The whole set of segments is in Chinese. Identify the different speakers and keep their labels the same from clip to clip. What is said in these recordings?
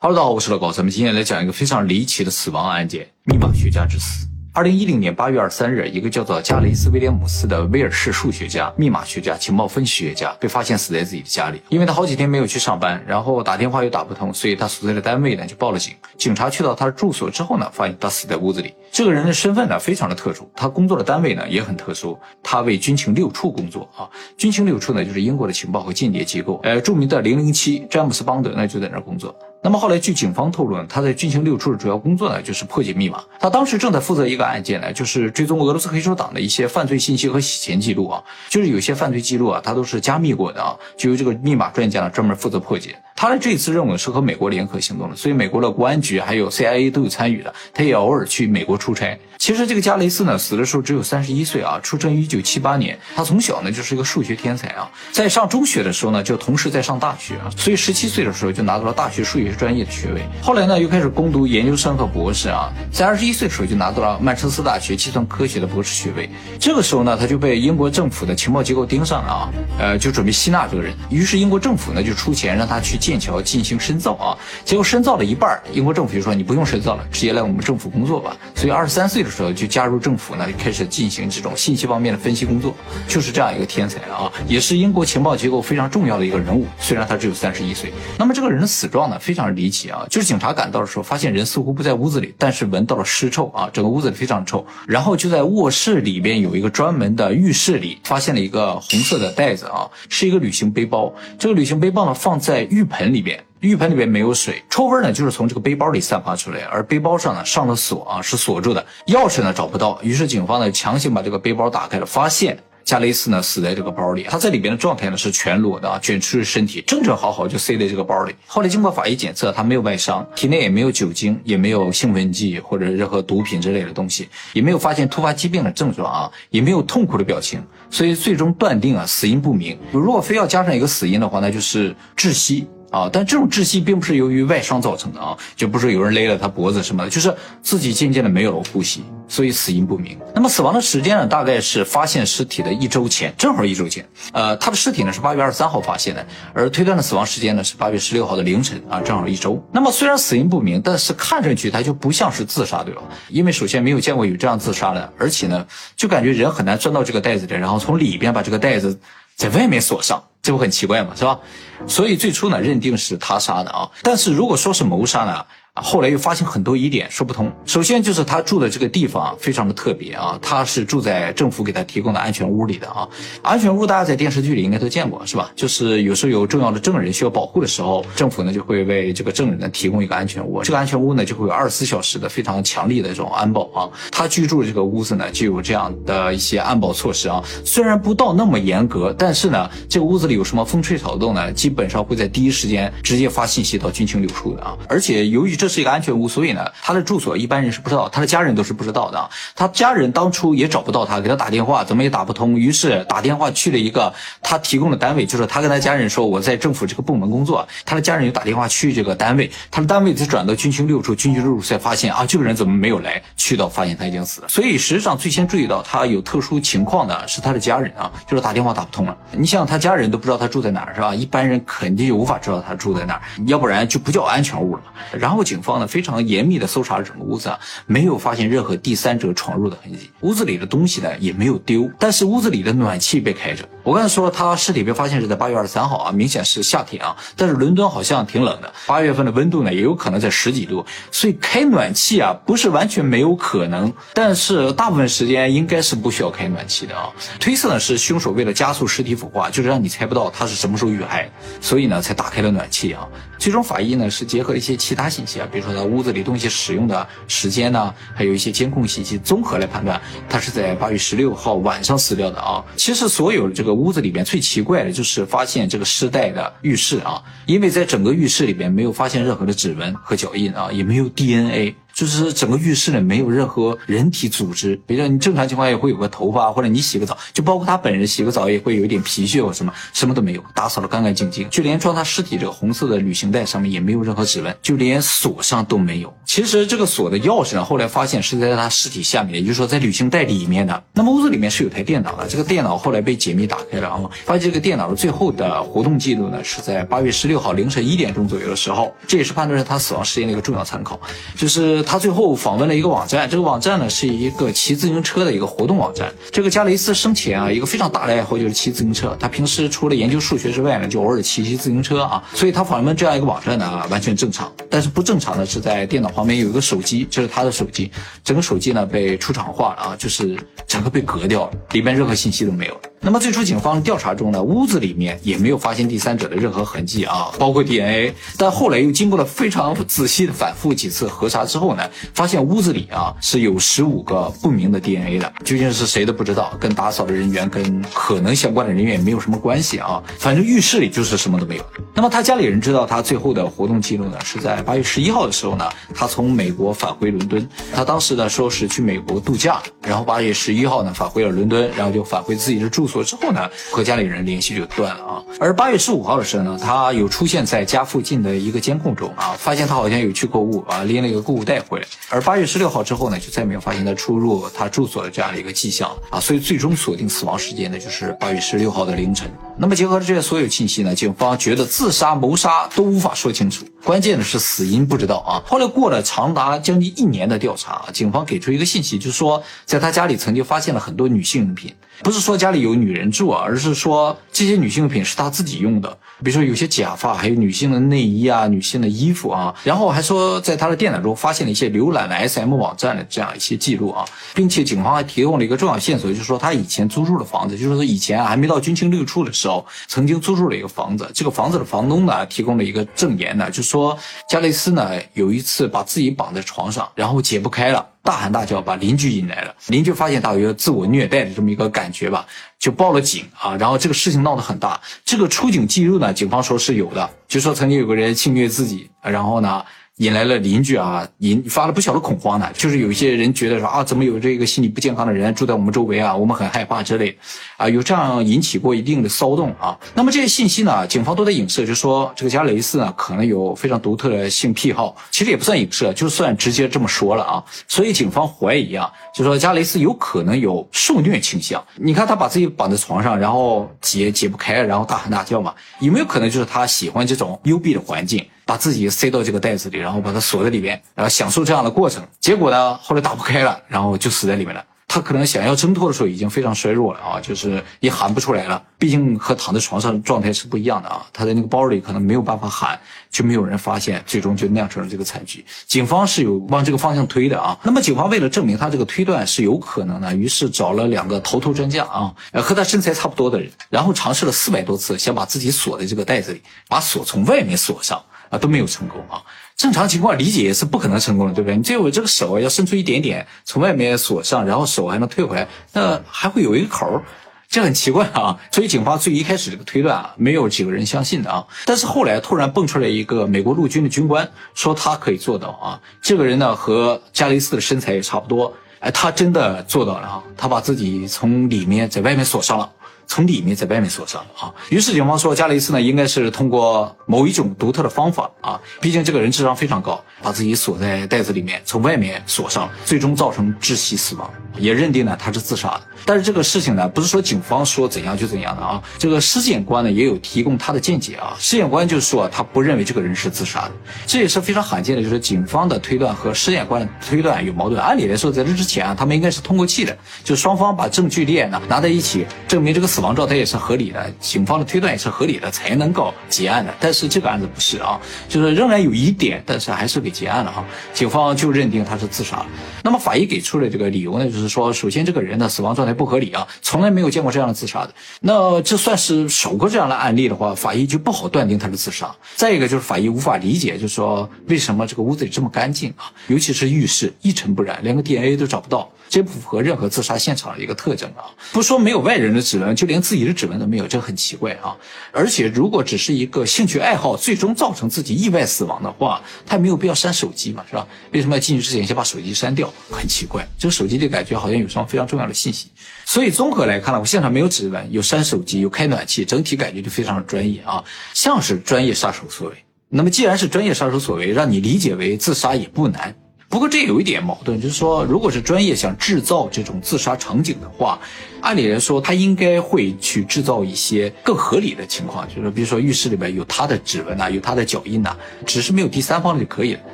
Speaker 1: 哈喽，大家好，我是老高，咱们今天来讲一个非常离奇的死亡案件——密码学家之死。二零一零年八月二十三日，一个叫做加雷斯·威廉姆斯的威尔士数学家、密码学家、情报分析学家被发现死在自己的家里。因为他好几天没有去上班，然后打电话又打不通，所以他所在的单位呢就报了警。警察去到他的住所之后呢，发现他死在屋子里。这个人的身份呢非常的特殊，他工作的单位呢也很特殊，他为军情六处工作啊。军情六处呢就是英国的情报和间谍机构，呃，著名的零零七詹姆斯·邦德呢就在那儿工作。那么后来，据警方透露呢，他在军情六处的主要工作呢，就是破解密码。他当时正在负责一个案件呢，就是追踪俄罗斯黑手党的一些犯罪信息和洗钱记录啊，就是有些犯罪记录啊，他都是加密过的啊，就由这个密码专家呢专门负责破解。他的这次任务是和美国联合行动的，所以美国的国安局还有 CIA 都有参与的。他也偶尔去美国出差。其实这个加雷斯呢，死的时候只有三十一岁啊，出生于一九七八年。他从小呢就是一个数学天才啊，在上中学的时候呢，就同时在上大学啊，所以十七岁的时候就拿到了大学数学专业的学位。后来呢，又开始攻读研究生和博士啊，在二十一岁的时候就拿到了曼彻斯特大学计算科学的博士学位。这个时候呢，他就被英国政府的情报机构盯上了啊，呃，就准备吸纳这个人。于是英国政府呢就出钱让他去剑桥进行。深造啊，结果深造了一半，英国政府就说你不用深造了，直接来我们政府工作吧。所以二十三岁的时候就加入政府呢，开始进行这种信息方面的分析工作，就是这样一个天才啊，也是英国情报机构非常重要的一个人物。虽然他只有三十一岁，那么这个人的死状呢非常非常离奇啊，就是警察赶到的时候，发现人似乎不在屋子里，但是闻到了尸臭啊，整个屋子里非常臭。然后就在卧室里边有一个专门的浴室里，发现了一个红色的袋子啊，是一个旅行背包。这个旅行背包呢放在浴盆里边。浴盆里面没有水，臭味呢就是从这个背包里散发出来，而背包上呢上了锁啊，是锁住的，钥匙呢找不到，于是警方呢强行把这个背包打开了，发现加雷斯呢死在这个包里，他在里边的状态呢是全裸的啊，卷出身体，正正好好就塞在这个包里。后来经过法医检测，他没有外伤，体内也没有酒精，也没有兴奋剂或者任何毒品之类的东西，也没有发现突发疾病的症状啊，也没有痛苦的表情，所以最终断定啊死因不明。如果非要加上一个死因的话，那就是窒息。啊，但这种窒息并不是由于外伤造成的啊，就不是有人勒了他脖子什么的，就是自己渐渐的没有了呼吸，所以死因不明。那么死亡的时间呢，大概是发现尸体的一周前，正好一周前。呃，他的尸体呢是八月二十三号发现的，而推断的死亡时间呢是八月十六号的凌晨啊，正好一周。那么虽然死因不明，但是看上去他就不像是自杀，对吧？因为首先没有见过有这样自杀的，而且呢，就感觉人很难钻到这个袋子里，然后从里边把这个袋子在外面锁上。这不很奇怪吗？是吧？所以最初呢，认定是他杀的啊。但是如果说是谋杀呢？后来又发现很多疑点，说不通。首先就是他住的这个地方非常的特别啊，他是住在政府给他提供的安全屋里的啊。安全屋大家在电视剧里应该都见过，是吧？就是有时候有重要的证人需要保护的时候，政府呢就会为这个证人呢提供一个安全屋。这个安全屋呢就会有二十四小时的非常强力的这种安保啊。他居住的这个屋子呢就有这样的一些安保措施啊。虽然不到那么严格，但是呢，这个屋子里有什么风吹草动呢，基本上会在第一时间直接发信息到军情六处的啊。而且由于这是一个安全屋，所以呢，他的住所一般人是不知道，他的家人都是不知道的。他家人当初也找不到他，给他打电话怎么也打不通，于是打电话去了一个他提供的单位，就是他跟他家人说我在政府这个部门工作，他的家人又打电话去这个单位，他的单位再转到军情六处，军情六处才发现啊，这个人怎么没有来？去到发现他已经死了。所以实际上最先注意到他有特殊情况的是他的家人啊，就是打电话打不通了。你想他家人都不知道他住在哪儿是吧？一般人肯定就无法知道他住在哪儿，要不然就不叫安全屋了。然后警警方呢？非常严密的搜查了整个屋子，啊，没有发现任何第三者闯入的痕迹。屋子里的东西呢也没有丢，但是屋子里的暖气被开着。我刚才说了，他尸体被发现是在八月二十三号啊，明显是夏天啊。但是伦敦好像挺冷的，八月份的温度呢也有可能在十几度，所以开暖气啊不是完全没有可能。但是大部分时间应该是不需要开暖气的啊。推测呢是凶手为了加速尸体腐化，就是让你猜不到他是什么时候遇害，所以呢才打开了暖气啊。最终法医呢是结合一些其他信息啊，比如说他。屋子里东西使用的时间呢，还有一些监控信息综合来判断，他是在八月十六号晚上死掉的啊。其实所有这个屋子里边最奇怪的就是发现这个尸袋的浴室啊，因为在整个浴室里边没有发现任何的指纹和脚印啊，也没有 DNA。就是整个浴室呢没有任何人体组织，比如说你正常情况下也会有个头发，或者你洗个澡，就包括他本人洗个澡也会有一点皮屑或什么，什么都没有，打扫的干干净净，就连装他尸体这个红色的旅行袋上面也没有任何指纹，就连锁上都没有。其实这个锁的钥匙呢，后来发现是在他尸体下面，也就是说在旅行袋里面的。那么屋子里面是有台电脑的，这个电脑后来被解密打开了啊，发现这个电脑的最后的活动记录呢是在八月十六号凌晨一点钟左右的时候，这也是判断是他死亡时间的一个重要参考，就是他最后访问了一个网站，这个网站呢是一个骑自行车的一个活动网站。这个加雷斯生前啊，一个非常大的爱好就是骑自行车，他平时除了研究数学之外呢，就偶尔骑骑自行车啊，所以他访问这样一个网站呢完全正常。但是不正常的是在电脑旁边有一个手机，这是他的手机，整个手机呢被出厂化了啊，就是整个被革掉了，里面任何信息都没有。那么最初警方调查中呢，屋子里面也没有发现第三者的任何痕迹啊，包括 DNA。但后来又经过了非常仔细的反复几次核查之后呢，发现屋子里啊是有十五个不明的 DNA 的，究竟是谁都不知道，跟打扫的人员跟可能相关的人员也没有什么关系啊。反正浴室里就是什么都没有。那么他家里人知道他最后的活动记录呢，是在八月十一号的时候呢，他从美国返回伦敦。他当时呢说是去美国度假，然后八月十一号呢返回了伦敦，然后就返回自己的住所之后呢，和家里人联系就断了啊。而八月十五号的时候呢，他有出现在家附近的一个监控中啊，发现他好像有去购物啊，拎了一个购物袋回来。而八月十六号之后呢，就再没有发现他出入他住所的这样的一个迹象啊，所以最终锁定死亡时间呢就是八月十六号的凌晨。那么结合这些所有信息呢，警方觉得自杀、谋杀都无法说清楚，关键的是死因不知道啊。后来过了长达将近一年的调查，警方给出一个信息，就是说在他家里曾经发现了很多女性用品。不是说家里有女人住啊，而是说这些女性用品是他自己用的，比如说有些假发，还有女性的内衣啊、女性的衣服啊。然后还说在他的电脑中发现了一些浏览了 SM 网站的这样一些记录啊，并且警方还提供了一个重要线索，就是说他以前租住的房子，就是说以前还没到军情六处的时候，曾经租住了一个房子。这个房子的房东呢提供了一个证言呢，就说加雷斯呢有一次把自己绑在床上，然后解不开了。大喊大叫，把邻居引来了。邻居发现他有自我虐待的这么一个感觉吧，就报了警啊。然后这个事情闹得很大。这个出警记录呢，警方说是有的，就说曾经有个人性虐自己，然后呢。引来了邻居啊，引发了不小的恐慌呢。就是有一些人觉得说啊，怎么有这个心理不健康的人住在我们周围啊，我们很害怕之类，啊，有这样引起过一定的骚动啊。那么这些信息呢，警方都在影射，就说这个加雷斯呢可能有非常独特的性癖好，其实也不算影射，就算直接这么说了啊。所以警方怀疑啊，就说加雷斯有可能有受虐倾向。你看他把自己绑在床上，然后解解不开，然后大喊大叫嘛，有没有可能就是他喜欢这种幽闭的环境？把自己塞到这个袋子里，然后把它锁在里面，然后享受这样的过程。结果呢，后来打不开了，然后就死在里面了。他可能想要挣脱的时候已经非常衰弱了啊，就是也喊不出来了。毕竟和躺在床上状态是不一样的啊。他在那个包里可能没有办法喊，就没有人发现，最终就酿成了这个惨剧。警方是有往这个方向推的啊。那么警方为了证明他这个推断是有可能的，于是找了两个头头专家啊，和他身材差不多的人，然后尝试了四百多次，想把自己锁在这个袋子里，把锁从外面锁上。啊，都没有成功啊！正常情况理解是不可能成功的，对不对？你这我这个手要伸出一点点，从外面锁上，然后手还能退回来，那还会有一个口儿，这很奇怪啊！所以警方最一开始这个推断啊，没有几个人相信的啊。但是后来突然蹦出来一个美国陆军的军官，说他可以做到啊。这个人呢和加雷斯的身材也差不多，哎，他真的做到了啊！他把自己从里面在外面锁上了。从里面在外面锁上了啊，于是警方说加雷斯呢应该是通过某一种独特的方法啊，毕竟这个人智商非常高，把自己锁在袋子里面，从外面锁上，最终造成窒息死亡，也认定呢他是自杀的。但是这个事情呢不是说警方说怎样就怎样的啊，这个尸检官呢也有提供他的见解啊，尸检官就是说他不认为这个人是自杀的，这也是非常罕见的，就是警方的推断和尸检官的推断有矛盾。按理来说在这之前啊，他们应该是通过气的，就双方把证据链呢拿在一起，证明这个死。死亡状态也是合理的，警方的推断也是合理的，才能够结案的。但是这个案子不是啊，就是仍然有疑点，但是还是给结案了哈。警方就认定他是自杀。那么法医给出的这个理由呢，就是说，首先这个人的死亡状态不合理啊，从来没有见过这样的自杀的。那这算是首个这样的案例的话，法医就不好断定他是自杀。再一个就是法医无法理解，就是说为什么这个屋子里这么干净啊，尤其是浴室一尘不染，连个 DNA 都找不到，这不符合任何自杀现场的一个特征啊。不说没有外人的指纹，就连自己的指纹都没有，这很奇怪啊！而且如果只是一个兴趣爱好，最终造成自己意外死亡的话，他也没有必要删手机嘛，是吧？为什么要进去之前先把手机删掉？很奇怪，这个手机里感觉好像有什么非常重要的信息。所以综合来看呢，我现场没有指纹，有删手机，有开暖气，整体感觉就非常专业啊，像是专业杀手所为。那么既然是专业杀手所为，让你理解为自杀也不难。不过这有一点矛盾，就是说，如果是专业想制造这种自杀场景的话，按理来说他应该会去制造一些更合理的情况，就是比如说浴室里面有他的指纹呐，有他的脚印呐，只是没有第三方就可以了。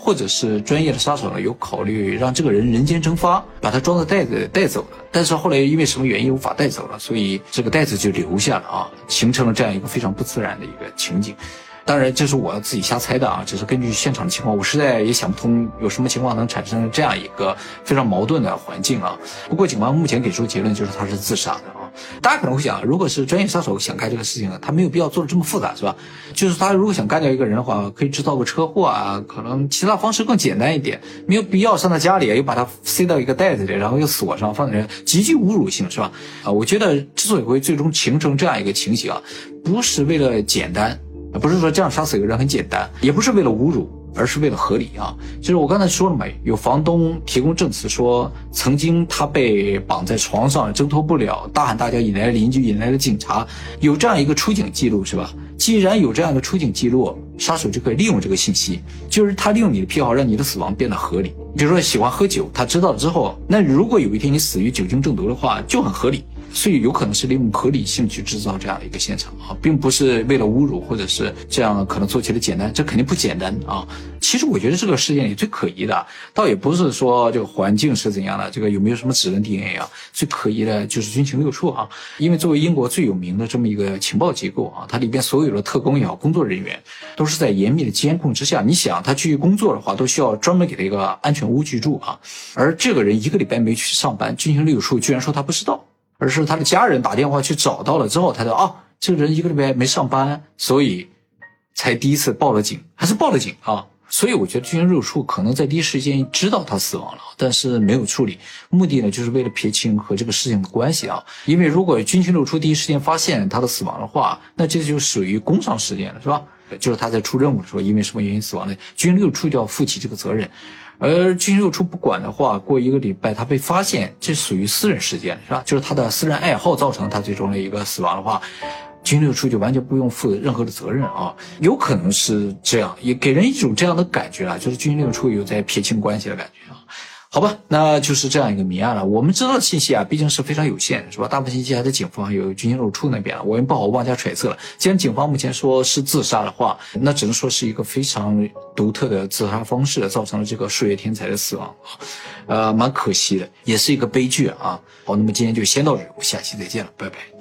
Speaker 1: 或者是专业的杀手呢，有考虑让这个人人间蒸发，把他装在袋子带走了。但是后来因为什么原因无法带走了，所以这个袋子就留下了啊，形成了这样一个非常不自然的一个情景。当然，这是我自己瞎猜的啊，只是根据现场的情况，我实在也想不通有什么情况能产生这样一个非常矛盾的环境啊。不过警方目前给出的结论就是他是自杀的啊。大家可能会想，如果是专业杀手想干这个事情呢，他没有必要做的这么复杂，是吧？就是他如果想干掉一个人的话，可以制造个车祸啊，可能其他方式更简单一点，没有必要上他家里又把他塞到一个袋子里，然后又锁上，放在极具侮辱性，是吧？啊，我觉得之所以会最终形成这样一个情形啊，不是为了简单。不是说这样杀死一个人很简单，也不是为了侮辱，而是为了合理啊。就是我刚才说了嘛，有房东提供证词说，曾经他被绑在床上挣脱不了，大喊大叫引来了邻居，引来了警察，有这样一个出警记录是吧？既然有这样的出警记录，杀手就可以利用这个信息，就是他利用你的癖好让你的死亡变得合理。比如说喜欢喝酒，他知道了之后，那如果有一天你死于酒精中毒的话，就很合理。所以有可能是利用合理性去制造这样的一个现场啊，并不是为了侮辱或者是这样可能做起来简单，这肯定不简单啊。其实我觉得这个事件里最可疑的，倒也不是说这个环境是怎样的，这个有没有什么指纹 DNA 啊？最可疑的就是军情六处啊，因为作为英国最有名的这么一个情报机构啊，它里边所有的特工也好，工作人员都是在严密的监控之下。你想他去工作的话，都需要专门给他一个安全屋居住啊。而这个人一个礼拜没去上班，军情六处居然说他不知道。而是他的家人打电话去找到了之后，他说啊，这个人一个礼拜没上班，所以才第一次报了警，还是报了警啊。所以我觉得军情六处可能在第一时间知道他死亡了，但是没有处理，目的呢就是为了撇清和这个事情的关系啊。因为如果军情六处第一时间发现他的死亡的话，那这就属于工伤事件了，是吧？就是他在出任务的时候因为什么原因死亡的，军情六处就要负起这个责任。而军情六处不管的话，过一个礼拜他被发现，这属于私人事件，是吧？就是他的私人爱好造成他最终的一个死亡的话，军六处就完全不用负任何的责任啊。有可能是这样，也给人一种这样的感觉啊，就是军六处有在撇清关系的感觉啊。好吧，那就是这样一个谜案了。我们知道的信息啊，毕竟是非常有限，是吧？大部分信息还在警方有军情六处那边，我也不好妄加揣测了。既然警方目前说是自杀的话，那只能说是一个非常独特的自杀方式，造成了这个数学天才的死亡，呃，蛮可惜的，也是一个悲剧啊。好，那么今天就先到这里，我们下期再见了，拜拜。